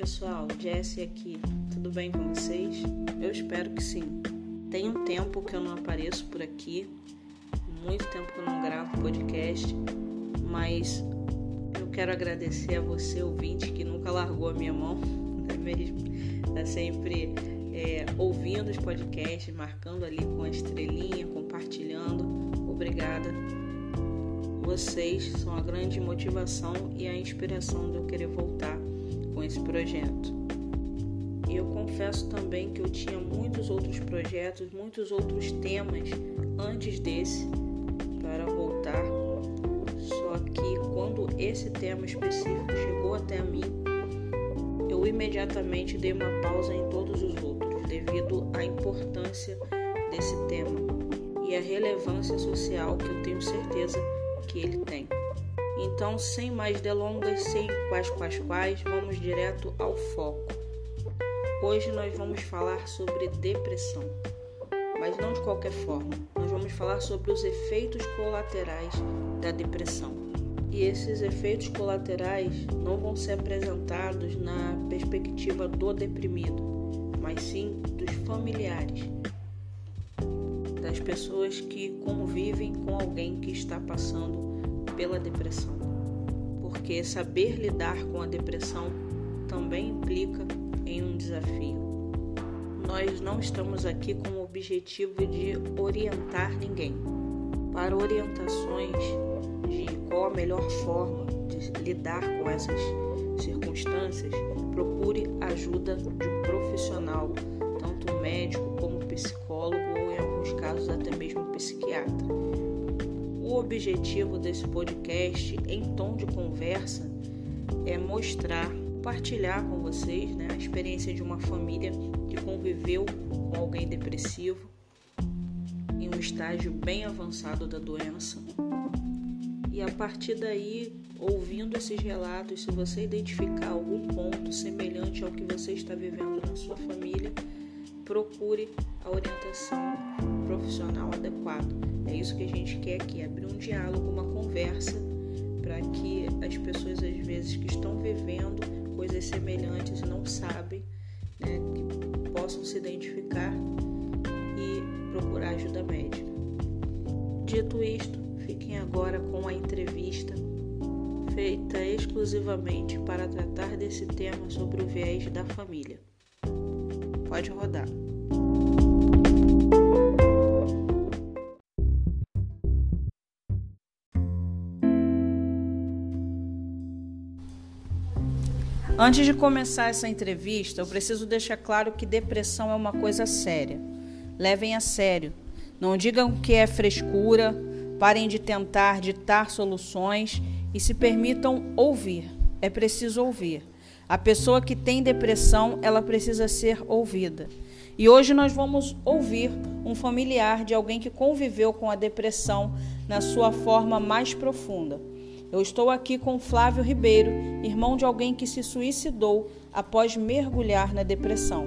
pessoal, Jessie aqui. Tudo bem com vocês? Eu espero que sim. Tem um tempo que eu não apareço por aqui, muito tempo que eu não gravo podcast, mas eu quero agradecer a você, ouvinte, que nunca largou a minha mão, não é mesmo? Tá sempre é, ouvindo os podcasts, marcando ali com a estrelinha, compartilhando. Obrigada. Vocês são a grande motivação e a inspiração de eu querer voltar com esse projeto. E eu confesso também que eu tinha muitos outros projetos, muitos outros temas antes desse para voltar. Só que quando esse tema específico chegou até mim, eu imediatamente dei uma pausa em todos os outros, devido à importância desse tema e a relevância social que eu tenho certeza que ele tem. Então, sem mais delongas, sem quais quais quais, vamos direto ao foco. Hoje nós vamos falar sobre depressão, mas não de qualquer forma. Nós vamos falar sobre os efeitos colaterais da depressão. E esses efeitos colaterais não vão ser apresentados na perspectiva do deprimido, mas sim dos familiares, das pessoas que convivem com alguém que está passando pela depressão, porque saber lidar com a depressão também implica em um desafio. Nós não estamos aqui com o objetivo de orientar ninguém. Para orientações de qual a melhor forma de lidar com essas circunstâncias, procure ajuda de um profissional, tanto médico como psicólogo ou, em alguns casos, até mesmo psiquiatra. O objetivo desse podcast, em tom de conversa, é mostrar, compartilhar com vocês né, a experiência de uma família que conviveu com alguém depressivo em um estágio bem avançado da doença. E a partir daí, ouvindo esses relatos, se você identificar algum ponto semelhante ao que você está vivendo na sua família, procure a orientação profissional adequada. É isso que a gente quer aqui, abrir um diálogo, uma conversa, para que as pessoas, às vezes, que estão vivendo coisas semelhantes e não sabem, né, que possam se identificar e procurar ajuda médica. Dito isto, fiquem agora com a entrevista feita exclusivamente para tratar desse tema sobre o viés da família. Pode rodar. Antes de começar essa entrevista, eu preciso deixar claro que depressão é uma coisa séria. Levem a sério. Não digam que é frescura, parem de tentar ditar soluções e se permitam ouvir. É preciso ouvir. A pessoa que tem depressão, ela precisa ser ouvida. E hoje nós vamos ouvir um familiar de alguém que conviveu com a depressão na sua forma mais profunda. Eu estou aqui com Flávio Ribeiro, irmão de alguém que se suicidou após mergulhar na depressão.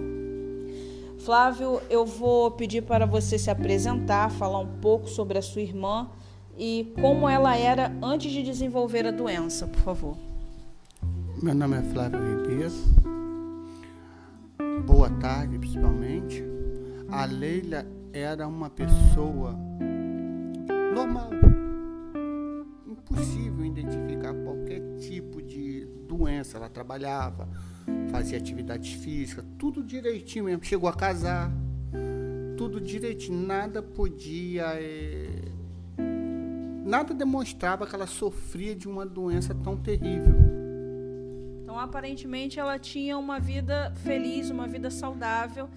Flávio, eu vou pedir para você se apresentar, falar um pouco sobre a sua irmã e como ela era antes de desenvolver a doença, por favor. Meu nome é Flávio Ribeiro. Boa tarde, principalmente. A Leila era uma pessoa normal impossível identificar qualquer tipo de doença. Ela trabalhava, fazia atividades físicas, tudo direitinho mesmo. Chegou a casar, tudo direitinho. Nada podia. É... Nada demonstrava que ela sofria de uma doença tão terrível. Então, aparentemente, ela tinha uma vida feliz, uma vida saudável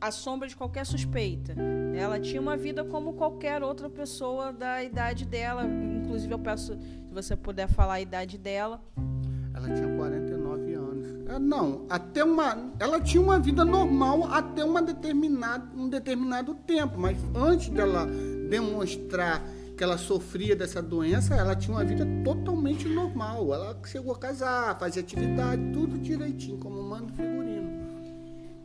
à sombra de qualquer suspeita. Ela tinha uma vida como qualquer outra pessoa da idade dela. Inclusive, eu peço se você puder falar a idade dela. Ela tinha 49 anos. É, não, até uma. Ela tinha uma vida normal até uma determinado, um determinado tempo, mas antes dela demonstrar que ela sofria dessa doença, ela tinha uma vida totalmente normal. Ela chegou a casar, fazia atividade, tudo direitinho, como manda o figurino.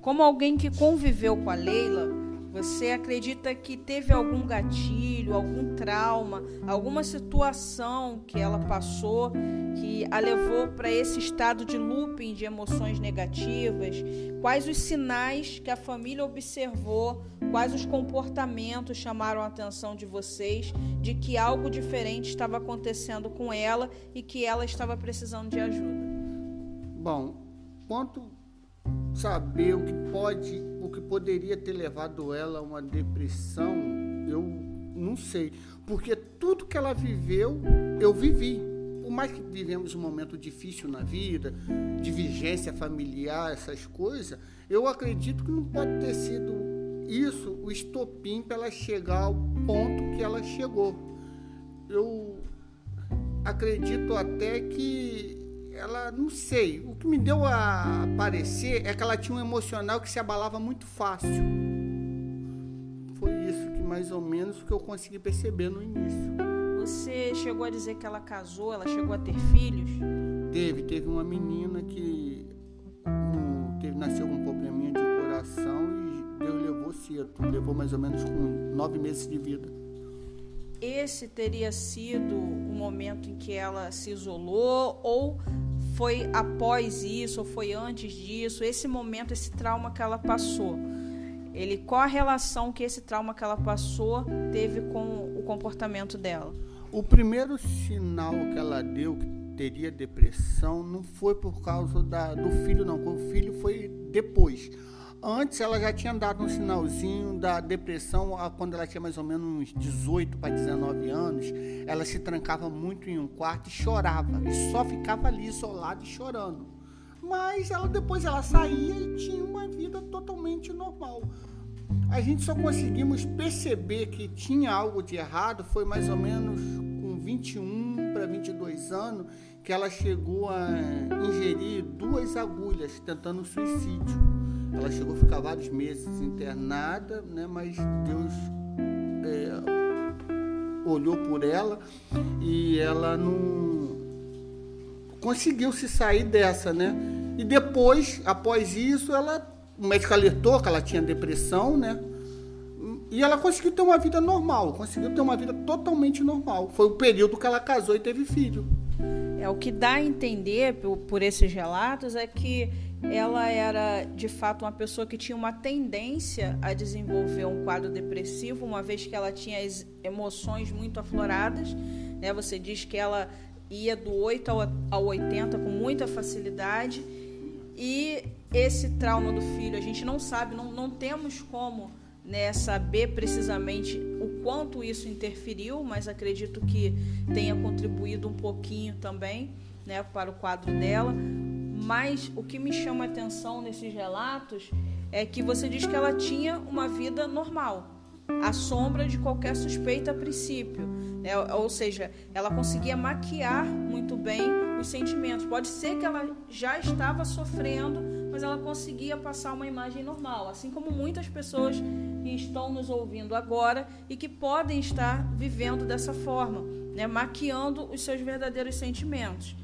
Como alguém que conviveu com a Leila, Você acredita que teve algum gatilho, algum trauma, alguma situação que ela passou que a levou para esse estado de looping de emoções negativas? Quais os sinais que a família observou? Quais os comportamentos chamaram a atenção de vocês de que algo diferente estava acontecendo com ela e que ela estava precisando de ajuda? Bom, quanto saber o que pode, o que poderia ter levado ela a uma depressão, eu não sei, porque tudo que ela viveu, eu vivi. Por mais que vivemos um momento difícil na vida, de vigência familiar, essas coisas, eu acredito que não pode ter sido isso o estopim para ela chegar ao ponto que ela chegou. Eu acredito até que ela, não sei, o que me deu a parecer é que ela tinha um emocional que se abalava muito fácil. Foi isso que mais ou menos que eu consegui perceber no início. Você chegou a dizer que ela casou, ela chegou a ter filhos? Teve, teve uma menina que um, teve, nasceu com um probleminha de coração e Deus levou cedo, levou mais ou menos com nove meses de vida esse teria sido o momento em que ela se isolou ou foi após isso ou foi antes disso, esse momento, esse trauma que ela passou. Ele qual a relação que esse trauma que ela passou teve com o comportamento dela? O primeiro sinal que ela deu que teria depressão não foi por causa da, do filho não, o filho foi depois. Antes ela já tinha dado um sinalzinho da depressão quando ela tinha mais ou menos uns 18 para 19 anos. Ela se trancava muito em um quarto e chorava. E só ficava ali isolada e chorando. Mas ela depois ela saía e tinha uma vida totalmente normal. A gente só conseguimos perceber que tinha algo de errado foi mais ou menos com 21 para 22 anos que ela chegou a ingerir duas agulhas tentando suicídio. Ela chegou a ficar vários meses internada, né? mas Deus é, olhou por ela e ela não conseguiu se sair dessa, né? E depois, após isso, ela, o médico alertou que ela tinha depressão, né? E ela conseguiu ter uma vida normal, conseguiu ter uma vida totalmente normal. Foi o período que ela casou e teve filho. É o que dá a entender por, por esses relatos é que ela era de fato uma pessoa que tinha uma tendência a desenvolver um quadro depressivo, uma vez que ela tinha emoções muito afloradas. Né? Você diz que ela ia do 8 ao 80 com muita facilidade. E esse trauma do filho, a gente não sabe, não, não temos como né, saber precisamente o quanto isso interferiu, mas acredito que tenha contribuído um pouquinho também né, para o quadro dela. Mas o que me chama a atenção nesses relatos é que você diz que ela tinha uma vida normal, à sombra de qualquer suspeita a princípio. Né? Ou seja, ela conseguia maquiar muito bem os sentimentos. Pode ser que ela já estava sofrendo, mas ela conseguia passar uma imagem normal, assim como muitas pessoas que estão nos ouvindo agora e que podem estar vivendo dessa forma, né? maquiando os seus verdadeiros sentimentos.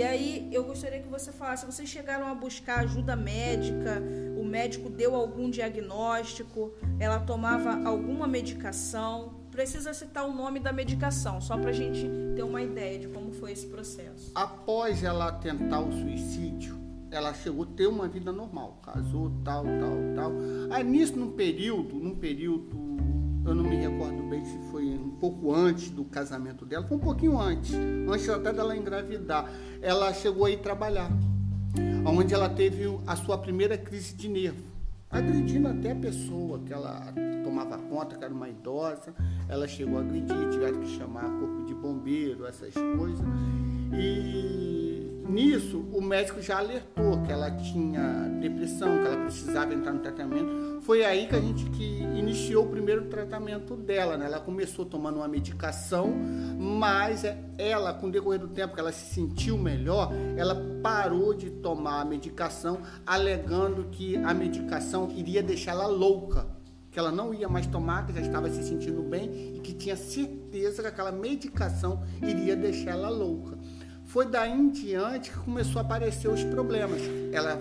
E aí eu gostaria que você falasse, vocês chegaram a buscar ajuda médica, o médico deu algum diagnóstico, ela tomava alguma medicação? Precisa citar o nome da medicação, só para a gente ter uma ideia de como foi esse processo. Após ela tentar o suicídio, ela chegou a ter uma vida normal, casou, tal, tal, tal. Aí nisso, num período, num período eu não me recordo bem se foi um pouco antes do casamento dela, foi um pouquinho antes, antes até dela engravidar. Ela chegou a ir trabalhar, onde ela teve a sua primeira crise de nervo, agredindo até a pessoa que ela tomava conta, que era uma idosa. Ela chegou a agredir, tiveram que chamar corpo de bombeiro, essas coisas. E nisso, o médico já alertou que ela tinha depressão, que ela precisava entrar no tratamento. Foi aí que a gente que iniciou o primeiro tratamento dela, né? Ela começou tomando uma medicação, mas ela, com o decorrer do tempo que ela se sentiu melhor, ela parou de tomar a medicação, alegando que a medicação iria deixá-la louca que ela não ia mais tomar, que já estava se sentindo bem e que tinha certeza que aquela medicação iria deixar ela louca. Foi daí em diante que começou a aparecer os problemas. Ela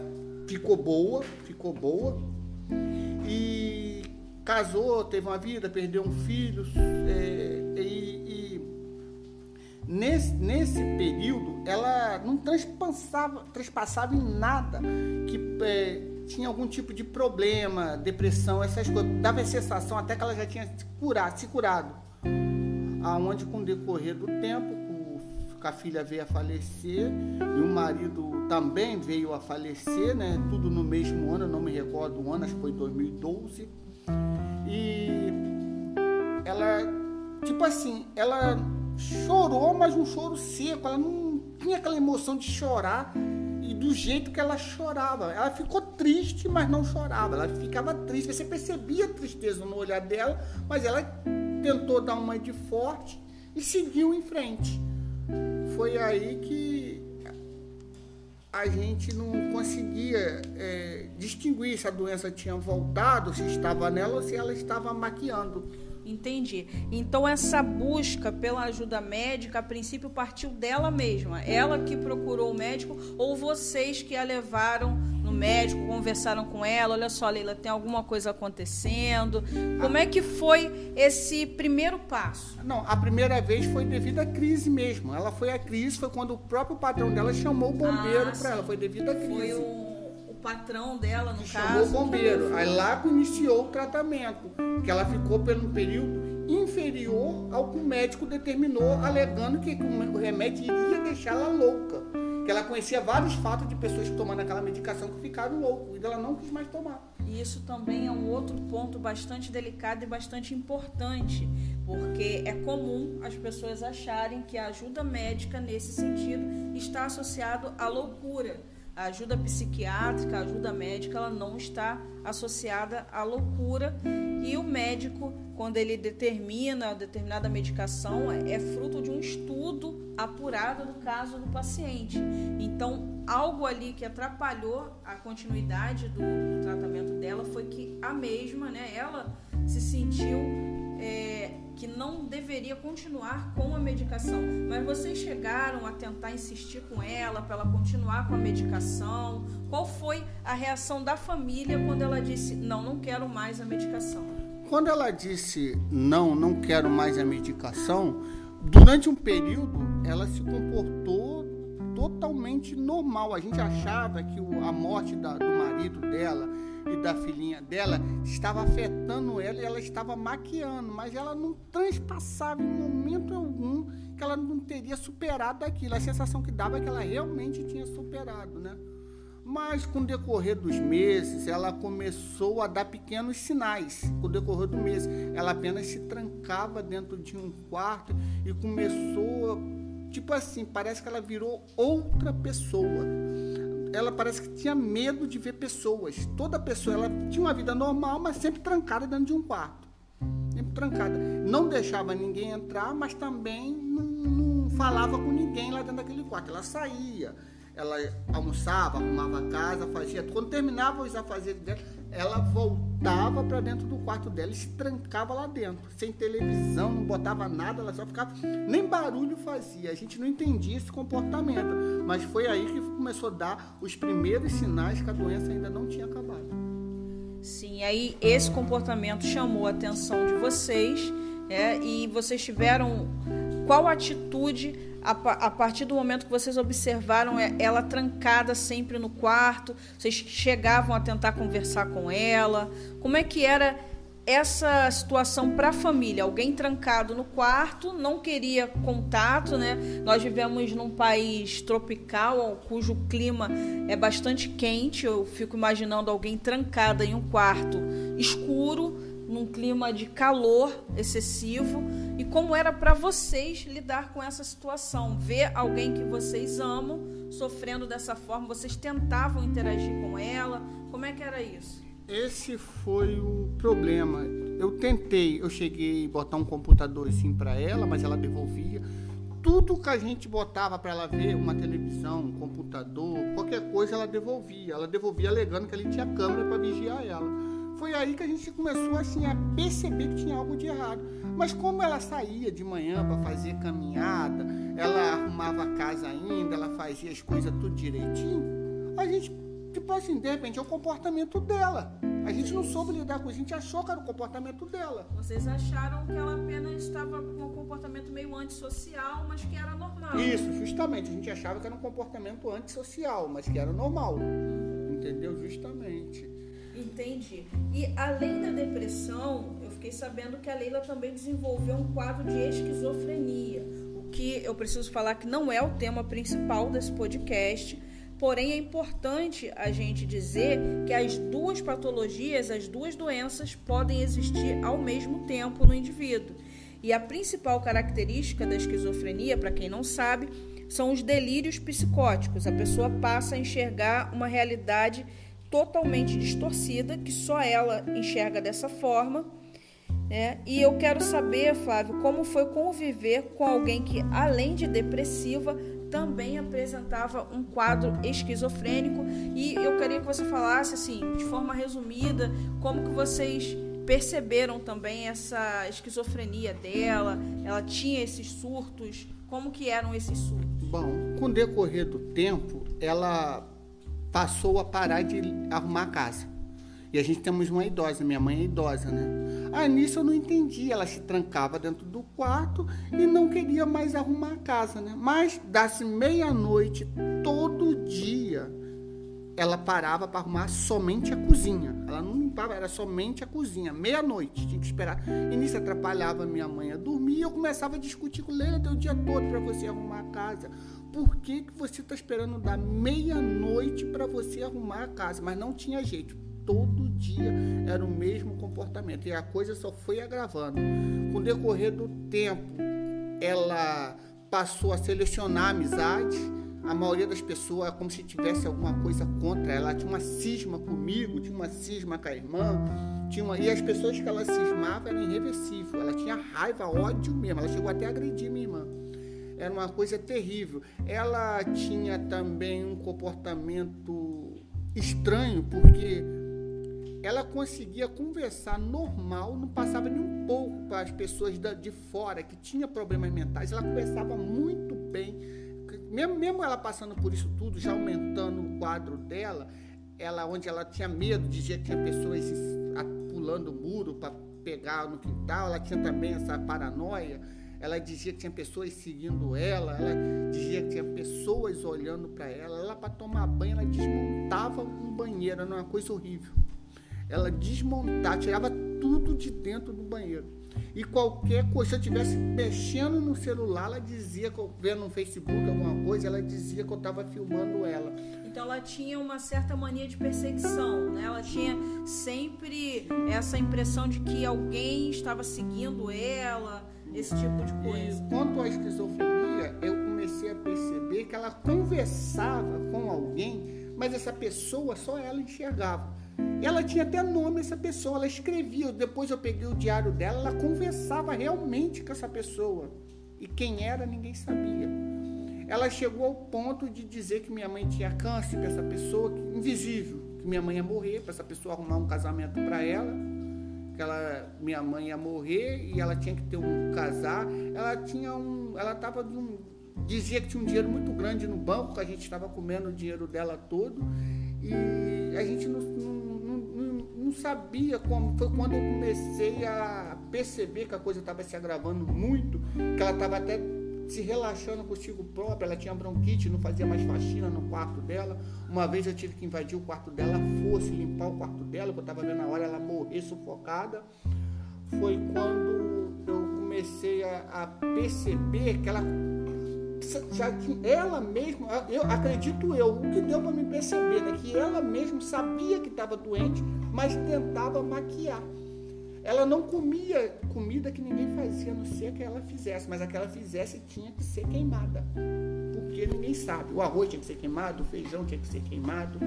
ficou boa, ficou boa e casou, teve uma vida, perdeu um filho. É, e, e nesse, nesse período ela não transpassava, transpassava em nada que é, tinha algum tipo de problema, depressão, essas coisas. Dava a sensação até que ela já tinha se curado, se curado. Aonde com o decorrer do tempo, a filha veio a falecer e o marido também veio a falecer, né? Tudo no mesmo ano, não me recordo o ano, acho que foi 2012. E ela, tipo assim, ela chorou, mas um choro seco, ela não tinha aquela emoção de chorar e do jeito que ela chorava. Ela ficou triste, mas não chorava. Ela ficava triste. Você percebia a tristeza no olhar dela, mas ela tentou dar uma de forte e seguiu em frente. Foi aí que a gente não conseguia é, distinguir se a doença tinha voltado, se estava nela ou se ela estava maquiando. Entendi. Então essa busca pela ajuda médica, a princípio partiu dela mesma. Ela que procurou o médico ou vocês que a levaram no médico, conversaram com ela, olha só, Leila, tem alguma coisa acontecendo. Como é que foi esse primeiro passo? Não, a primeira vez foi devido à crise mesmo. Ela foi a crise, foi quando o próprio patrão dela chamou o bombeiro ah, para ela, foi devido à crise. Foi o patrão dela, no Chamou caso. Chamou o bombeiro. Aí lá que iniciou o tratamento, que ela ficou por um período inferior ao que o médico determinou, alegando que o remédio iria deixá-la louca. Que ela conhecia vários fatos de pessoas tomando aquela medicação que ficaram loucos e ela não quis mais tomar. E isso também é um outro ponto bastante delicado e bastante importante, porque é comum as pessoas acharem que a ajuda médica nesse sentido está associado à loucura a ajuda psiquiátrica, a ajuda médica, ela não está associada à loucura e o médico, quando ele determina determinada medicação, é fruto de um estudo apurado do caso do paciente. Então, algo ali que atrapalhou a continuidade do, do tratamento dela foi que a mesma, né, ela se sentiu é, que não deveria continuar com a medicação. Mas vocês chegaram a tentar insistir com ela para ela continuar com a medicação? Qual foi a reação da família quando ela disse: Não, não quero mais a medicação? Quando ela disse: Não, não quero mais a medicação, durante um período ela se comportou totalmente normal. A gente achava que a morte da, do marido dela e da filhinha dela estava afetando ela e ela estava maquiando, mas ela não transpassava em momento algum que ela não teria superado aquilo. A sensação que dava é que ela realmente tinha superado, né? Mas com o decorrer dos meses, ela começou a dar pequenos sinais. Com o decorrer do mês, ela apenas se trancava dentro de um quarto e começou, tipo assim, parece que ela virou outra pessoa ela parece que tinha medo de ver pessoas. Toda pessoa, ela tinha uma vida normal, mas sempre trancada dentro de um quarto. Sempre trancada. Não deixava ninguém entrar, mas também não, não falava com ninguém lá dentro daquele quarto. Ela saía, ela almoçava, arrumava a casa, fazia. Quando terminava os afazeres dela, ela voltava para dentro do quarto dela e se trancava lá dentro, sem televisão, não botava nada, ela só ficava, nem barulho fazia. A gente não entendia esse comportamento, mas foi aí que começou a dar os primeiros sinais que a doença ainda não tinha acabado. Sim, aí esse comportamento chamou a atenção de vocês, é, e vocês tiveram qual atitude a, a, partir do momento que vocês observaram é, ela trancada sempre no quarto, vocês chegavam a tentar conversar com ela? Como é que era essa situação para a família? Alguém trancado no quarto, não queria contato, né? Nós vivemos num país tropical, cujo clima é bastante quente. Eu fico imaginando alguém trancada em um quarto escuro num clima de calor excessivo e como era para vocês lidar com essa situação, ver alguém que vocês amam sofrendo dessa forma, vocês tentavam interagir com ela, como é que era isso? Esse foi o problema. Eu tentei, eu cheguei a botar um computador assim para ela, mas ela devolvia. Tudo que a gente botava para ela ver, uma televisão, um computador, qualquer coisa, ela devolvia. Ela devolvia alegando que ali tinha câmera para vigiar ela foi aí que a gente começou assim a perceber que tinha algo de errado. Mas como ela saía de manhã para fazer caminhada, ela arrumava a casa ainda, ela fazia as coisas tudo direitinho, a gente, tipo assim, de repente é o comportamento dela. A gente não soube lidar com isso, a gente achou que era o comportamento dela. Vocês acharam que ela apenas estava com um comportamento meio antissocial, mas que era normal. Isso, justamente. A gente achava que era um comportamento antissocial, mas que era normal. Entendeu? Justamente. Entendi. E além da depressão, fiquei sabendo que a Leila também desenvolveu um quadro de esquizofrenia. O que eu preciso falar que não é o tema principal desse podcast, porém é importante a gente dizer que as duas patologias, as duas doenças podem existir ao mesmo tempo no indivíduo. E a principal característica da esquizofrenia, para quem não sabe, são os delírios psicóticos. A pessoa passa a enxergar uma realidade totalmente distorcida, que só ela enxerga dessa forma. Né? E eu quero saber, Flávio, como foi conviver com alguém que, além de depressiva, também apresentava um quadro esquizofrênico. E eu queria que você falasse, assim, de forma resumida, como que vocês perceberam também essa esquizofrenia dela? Ela tinha esses surtos? Como que eram esses surtos? Bom, com o decorrer do tempo, ela passou a parar de arrumar a casa. E a gente temos uma idosa, minha mãe é idosa, né? Aí nisso eu não entendi, ela se trancava dentro do quarto e não queria mais arrumar a casa, né? Mas dasse meia-noite, todo dia, ela parava para arrumar somente a cozinha. Ela não limpava, era somente a cozinha. Meia-noite, tinha que esperar. E nisso atrapalhava minha mãe a dormir e eu começava a discutir com deu o dia todo para você arrumar a casa. Por que, que você está esperando dar meia-noite para você arrumar a casa? Mas não tinha jeito. Todo dia era o mesmo comportamento. E a coisa só foi agravando. Com o decorrer do tempo, ela passou a selecionar amizades. A maioria das pessoas é como se tivesse alguma coisa contra ela. Tinha uma cisma comigo, tinha uma cisma com a irmã. Tinha uma... E as pessoas que ela cismava eram irreversíveis. Ela tinha raiva, ódio mesmo. Ela chegou até a agredir minha irmã era uma coisa terrível. Ela tinha também um comportamento estranho, porque ela conseguia conversar normal, não passava nem um pouco para as pessoas de fora que tinha problemas mentais. Ela conversava muito bem, mesmo, mesmo ela passando por isso tudo, já aumentando o quadro dela, ela onde ela tinha medo, dizia que tinha pessoas pulando o muro para pegar no quintal, ela tinha também essa paranoia ela dizia que tinha pessoas seguindo ela, ela dizia que tinha pessoas olhando para ela. Ela, para tomar banho, ela desmontava um banheiro, era uma coisa horrível. Ela desmontava, tirava tudo de dentro do banheiro. E qualquer coisa, se eu estivesse mexendo no celular, ela dizia, que eu, vendo no Facebook alguma coisa, ela dizia que eu estava filmando ela. Então ela tinha uma certa mania de perseguição, né? Ela tinha sempre essa impressão de que alguém estava seguindo ela, esse tipo de coisa. E quanto à esquizofrenia, eu comecei a perceber que ela conversava com alguém, mas essa pessoa só ela enxergava. Ela tinha até nome essa pessoa, ela escrevia. Depois eu peguei o diário dela, ela conversava realmente com essa pessoa. E quem era, ninguém sabia. Ela chegou ao ponto de dizer que minha mãe tinha câncer para essa pessoa, invisível, que minha mãe ia morrer, para essa pessoa arrumar um casamento para ela que ela, minha mãe ia morrer e ela tinha que ter um casar. Ela tinha um, ela tava de um, dizia que tinha um dinheiro muito grande no banco, que a gente estava comendo o dinheiro dela todo e a gente não, não, não, sabia como. Foi quando eu comecei a perceber que a coisa estava se agravando muito, que ela estava até se relaxando consigo própria. Ela tinha bronquite, não fazia mais faxina no quarto dela. Uma vez eu tive que invadir o quarto dela, fosse limpar o quarto dela, que eu estava vendo a hora ela morrer sufocada. Foi quando eu comecei a, a perceber que ela já tinha, ela mesma, eu acredito eu, o que deu para me perceber, né, que ela mesma sabia que estava doente, mas tentava maquiar. Ela não comia comida que ninguém fazia, a não ser que ela fizesse, mas aquela fizesse tinha que ser queimada. Porque ninguém sabe. O arroz tinha que ser queimado, o feijão tinha que ser queimado.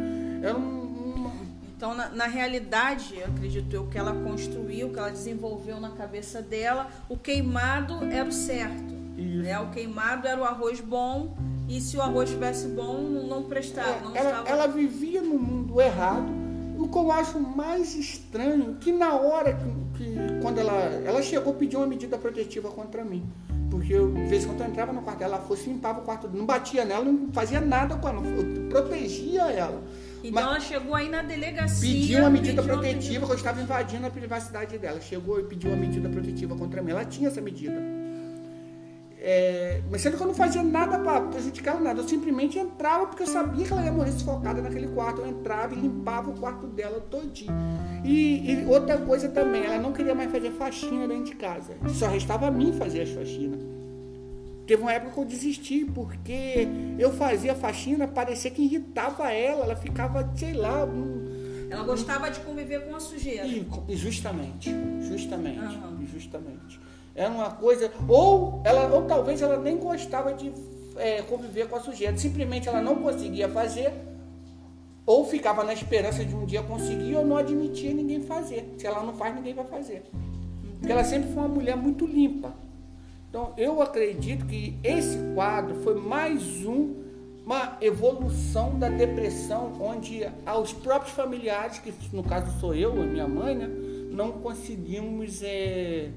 Era um. Então, na, na, realidade, acredito eu, que ela construiu, que ela desenvolveu na cabeça dela, o queimado era o certo. Isso. Né? O queimado era o arroz bom, e se o arroz estivesse bom, não prestava. Não ela, estava... ela vivia no mundo errado o que eu acho mais estranho, que na hora que, que quando ela, ela chegou, pediu uma medida protetiva contra mim. Porque eu, de vez em quando eu entrava no quarto dela, ela fosse limpava o quarto, não batia nela, não fazia nada com ela, eu protegia ela. Então ela chegou aí na delegacia. Pediu uma medida protetiva, que eu estava invadindo a privacidade dela. Chegou e pediu uma medida protetiva contra mim. Ela tinha essa medida. É, mas sendo que eu não fazia nada para prejudicar nada. Eu simplesmente entrava porque eu sabia que ela ia morrer sufocada naquele quarto. Eu entrava e limpava o quarto dela todinho. E, e outra coisa também, ela não queria mais fazer faxina dentro de casa. Só restava a mim fazer as faxinas. Teve uma época que eu desisti, porque eu fazia faxina, parecia que irritava ela, ela ficava, sei lá. Ela gostava de conviver com a sujeira. E, justamente, justamente, uhum. justamente. Era uma coisa. Ou, ela, ou talvez ela nem gostava de é, conviver com a sujeira. Simplesmente ela não conseguia fazer, ou ficava na esperança de um dia conseguir, ou não admitia ninguém fazer. Se ela não faz, ninguém vai fazer. Porque ela sempre foi uma mulher muito limpa. Então, eu acredito que esse quadro foi mais um, uma evolução da depressão, onde aos próprios familiares, que no caso sou eu e minha mãe, né, não conseguimos é,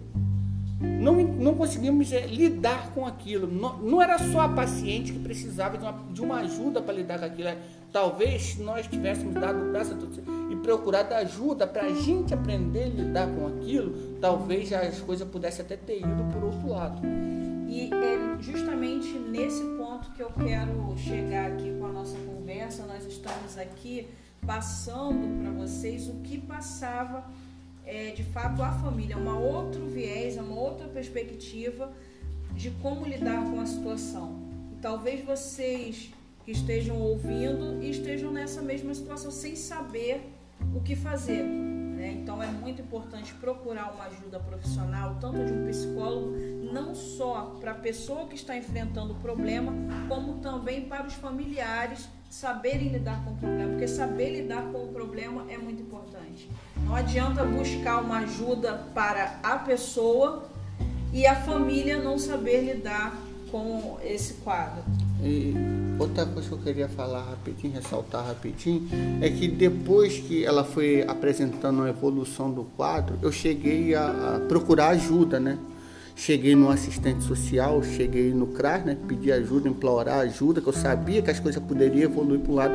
não, não conseguimos é, lidar com aquilo. Não, não, era só a paciente que precisava de uma, de uma ajuda para lidar com aquilo. É, talvez nós tivéssemos dado o braço e procurado ajuda para a gente aprender a lidar com aquilo, talvez as coisas pudessem até ter ido por outro lado. E é justamente nesse ponto que eu quero chegar aqui com a nossa conversa. Nós estamos aqui passando para vocês o que passava é, de fato a família, uma outro viés, uma outra perspectiva de como lidar com a situação. E talvez vocês que estejam ouvindo estejam nessa mesma situação sem saber o que fazer. Né? Então é muito importante procurar uma ajuda profissional, tanto de um psicólogo, não só para a pessoa que está enfrentando o problema, como também para os familiares saberem lidar com o problema, porque saber lidar com o problema é muito importante. Não adianta buscar uma ajuda para a pessoa e a família não saber lidar com esse quadro. E outra coisa que eu queria falar rapidinho, ressaltar rapidinho, é que depois que ela foi apresentando a evolução do quadro, eu cheguei a, a procurar ajuda, né? Cheguei no assistente social, cheguei no CRAS, né? Pedir ajuda, implorar ajuda, que eu sabia que as coisas poderiam evoluir para um lado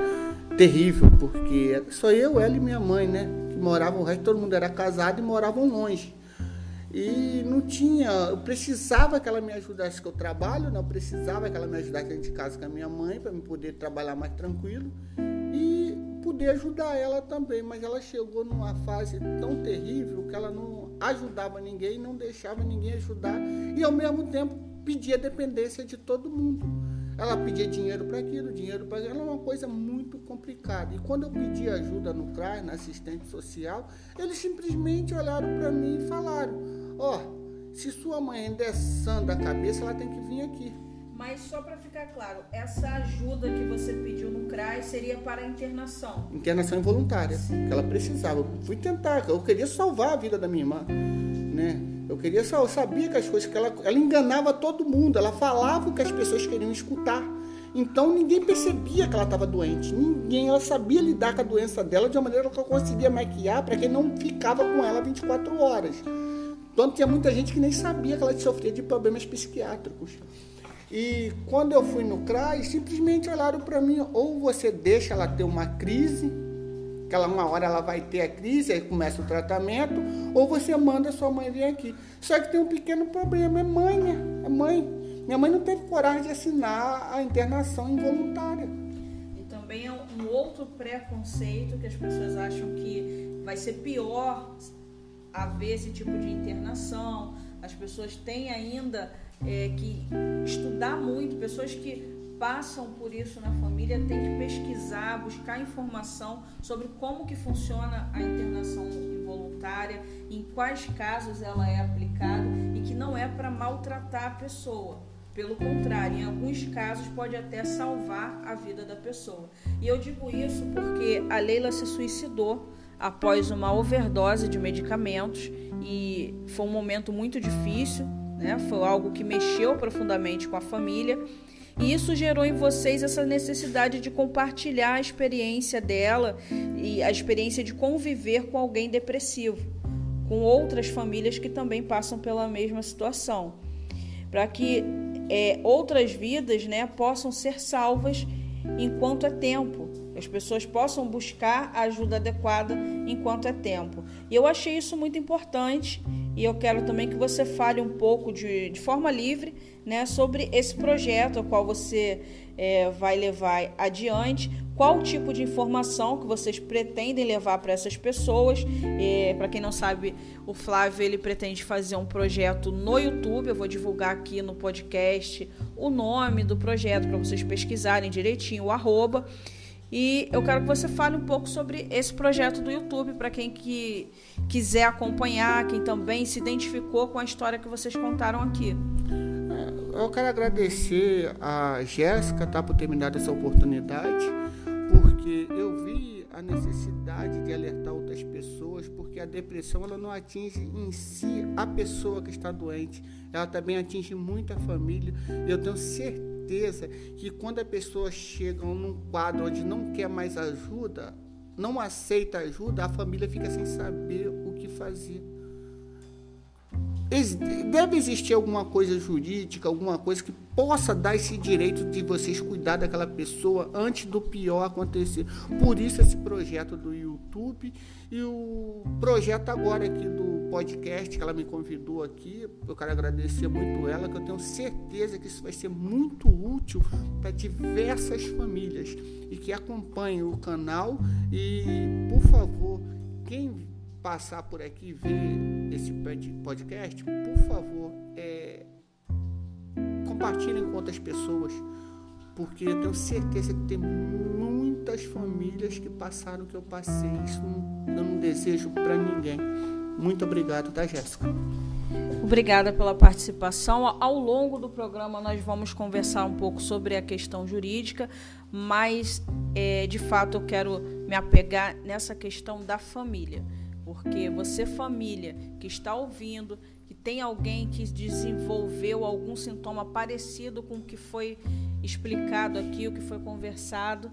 terrível, porque só eu, ela e minha mãe, né? Moravam, o resto todo mundo era casado e moravam longe. E não tinha, eu precisava que ela me ajudasse com o trabalho, né? eu precisava que ela me ajudasse dentro de casa com a minha mãe, para eu poder trabalhar mais tranquilo e poder ajudar ela também. Mas ela chegou numa fase tão terrível que ela não ajudava ninguém, não deixava ninguém ajudar e ao mesmo tempo pedia dependência de todo mundo. Ela pedia dinheiro para aquilo, dinheiro para aquilo, era uma coisa muito complicada. E quando eu pedi ajuda no CRAS, na assistente social, eles simplesmente olharam para mim e falaram: Ó, oh, se sua mãe ainda é sã da cabeça, ela tem que vir aqui. Mas só para ficar claro, essa ajuda que você pediu no CRAS seria para a internação? Internação involuntária, Sim. que ela precisava. Eu fui tentar, eu queria salvar a vida da minha irmã, né? Eu queria só, eu sabia que as coisas que ela, ela enganava todo mundo, ela falava o que as pessoas queriam escutar. Então ninguém percebia que ela estava doente, ninguém, ela sabia lidar com a doença dela de uma maneira que eu conseguia maquiar para que não ficava com ela 24 horas. Tanto tinha muita gente que nem sabia que ela sofria de problemas psiquiátricos. E quando eu fui no CRAS, simplesmente olharam para mim, ou você deixa ela ter uma crise, que ela, uma hora ela vai ter a crise, aí começa o tratamento, ou você manda sua mãe vir aqui. Só que tem um pequeno problema, é mãe, né? É mãe. Minha mãe não teve coragem de assinar a internação involuntária. E também é um outro preconceito que as pessoas acham que vai ser pior haver esse tipo de internação. As pessoas têm ainda é, que estudar muito, pessoas que passam por isso na família têm que pesquisar, buscar informação sobre como que funciona a internação involuntária, em quais casos ela é aplicada e que não é para maltratar a pessoa. Pelo contrário, em alguns casos pode até salvar a vida da pessoa. E eu digo isso porque a Leila se suicidou após uma overdose de medicamentos e foi um momento muito difícil né? Foi algo que mexeu profundamente com a família. E isso gerou em vocês essa necessidade de compartilhar a experiência dela e a experiência de conviver com alguém depressivo, com outras famílias que também passam pela mesma situação, para que é, outras vidas né, possam ser salvas enquanto é tempo. as pessoas possam buscar a ajuda adequada enquanto é tempo. E eu achei isso muito importante e eu quero também que você fale um pouco de, de forma livre né, sobre esse projeto ao qual você é, vai levar adiante, qual tipo de informação que vocês pretendem levar para essas pessoas. É, para quem não sabe, o Flávio ele pretende fazer um projeto no YouTube. Eu vou divulgar aqui no podcast o nome do projeto para vocês pesquisarem direitinho o arroba. E eu quero que você fale um pouco sobre esse projeto do YouTube para quem que quiser acompanhar, quem também se identificou com a história que vocês contaram aqui. É, eu quero agradecer a Jéssica tá, por ter me dado essa oportunidade, porque eu vi a necessidade de alertar outras pessoas, porque a depressão ela não atinge em si a pessoa que está doente, ela também atinge muito a família. Eu tenho certeza certeza que quando a pessoa chega num quadro onde não quer mais ajuda, não aceita ajuda, a família fica sem saber o que fazer. Deve existir alguma coisa jurídica, alguma coisa que possa dar esse direito de vocês cuidar daquela pessoa antes do pior acontecer. Por isso esse projeto do YouTube e o projeto agora aqui do podcast que ela me convidou aqui. Eu quero agradecer muito ela, que eu tenho certeza que isso vai ser muito útil para diversas famílias e que acompanhem o canal e, por favor, quem passar por aqui e ver esse podcast, por favor, é, compartilhem com outras pessoas, porque eu tenho certeza que tem muitas famílias que passaram o que eu passei. Isso eu não desejo para ninguém. Muito obrigado, tá, Jéssica? Obrigada pela participação. Ao longo do programa, nós vamos conversar um pouco sobre a questão jurídica, mas é, de fato eu quero me apegar nessa questão da família porque você, família, que está ouvindo, que tem alguém que desenvolveu algum sintoma parecido com o que foi explicado aqui, o que foi conversado,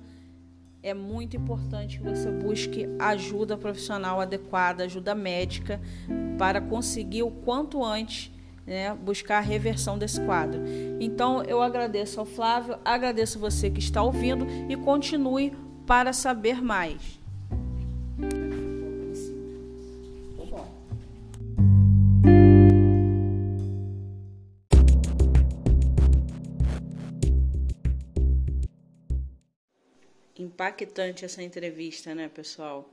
é muito importante que você busque ajuda profissional adequada, ajuda médica, para conseguir o quanto antes né, buscar a reversão desse quadro. Então, eu agradeço ao Flávio, agradeço você que está ouvindo e continue para saber mais. Impactante essa entrevista, né, pessoal?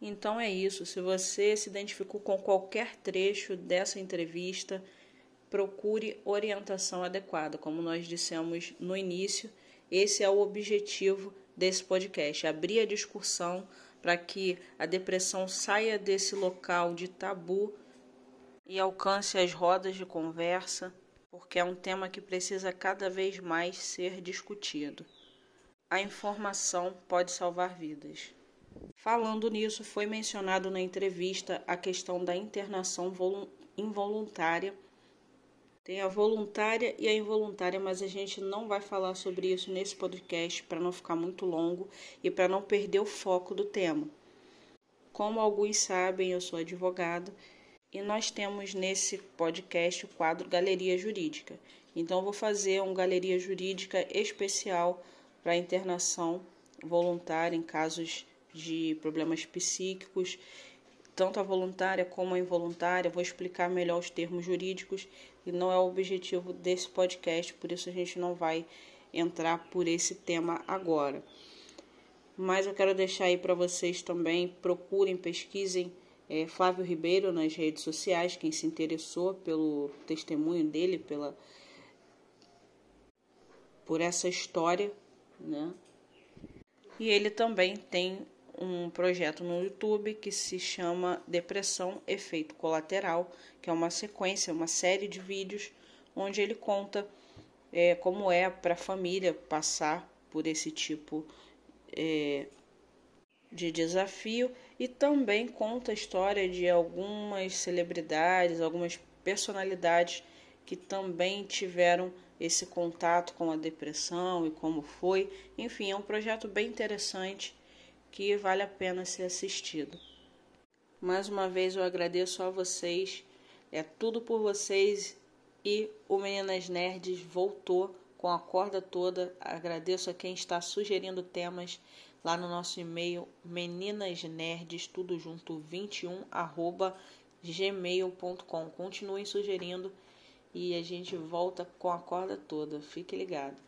Então é isso. Se você se identificou com qualquer trecho dessa entrevista, procure orientação adequada. Como nós dissemos no início, esse é o objetivo desse podcast: abrir a discussão para que a depressão saia desse local de tabu e alcance as rodas de conversa, porque é um tema que precisa cada vez mais ser discutido. A informação pode salvar vidas. Falando nisso, foi mencionado na entrevista a questão da internação involuntária. Tem a voluntária e a involuntária, mas a gente não vai falar sobre isso nesse podcast para não ficar muito longo e para não perder o foco do tema. Como alguns sabem, eu sou advogada e nós temos nesse podcast o quadro Galeria Jurídica. Então, vou fazer um Galeria Jurídica especial para internação voluntária em casos de problemas psíquicos, tanto a voluntária como a involuntária. Vou explicar melhor os termos jurídicos e não é o objetivo desse podcast, por isso a gente não vai entrar por esse tema agora. Mas eu quero deixar aí para vocês também, procurem, pesquisem é, Flávio Ribeiro nas redes sociais, quem se interessou pelo testemunho dele, pela por essa história né? E ele também tem um projeto no YouTube que se chama Depressão Efeito Colateral, que é uma sequência, uma série de vídeos onde ele conta é, como é para a família passar por esse tipo é, de desafio e também conta a história de algumas celebridades, algumas personalidades que também tiveram esse contato com a depressão e como foi. Enfim, é um projeto bem interessante que vale a pena ser assistido. Mais uma vez eu agradeço a vocês, é tudo por vocês e o Meninas Nerds voltou com a corda toda. Agradeço a quem está sugerindo temas lá no nosso e-mail meninasnerds tudo junto 21 arroba gmail.com. Continuem sugerindo e a gente volta com a corda toda. Fique ligado.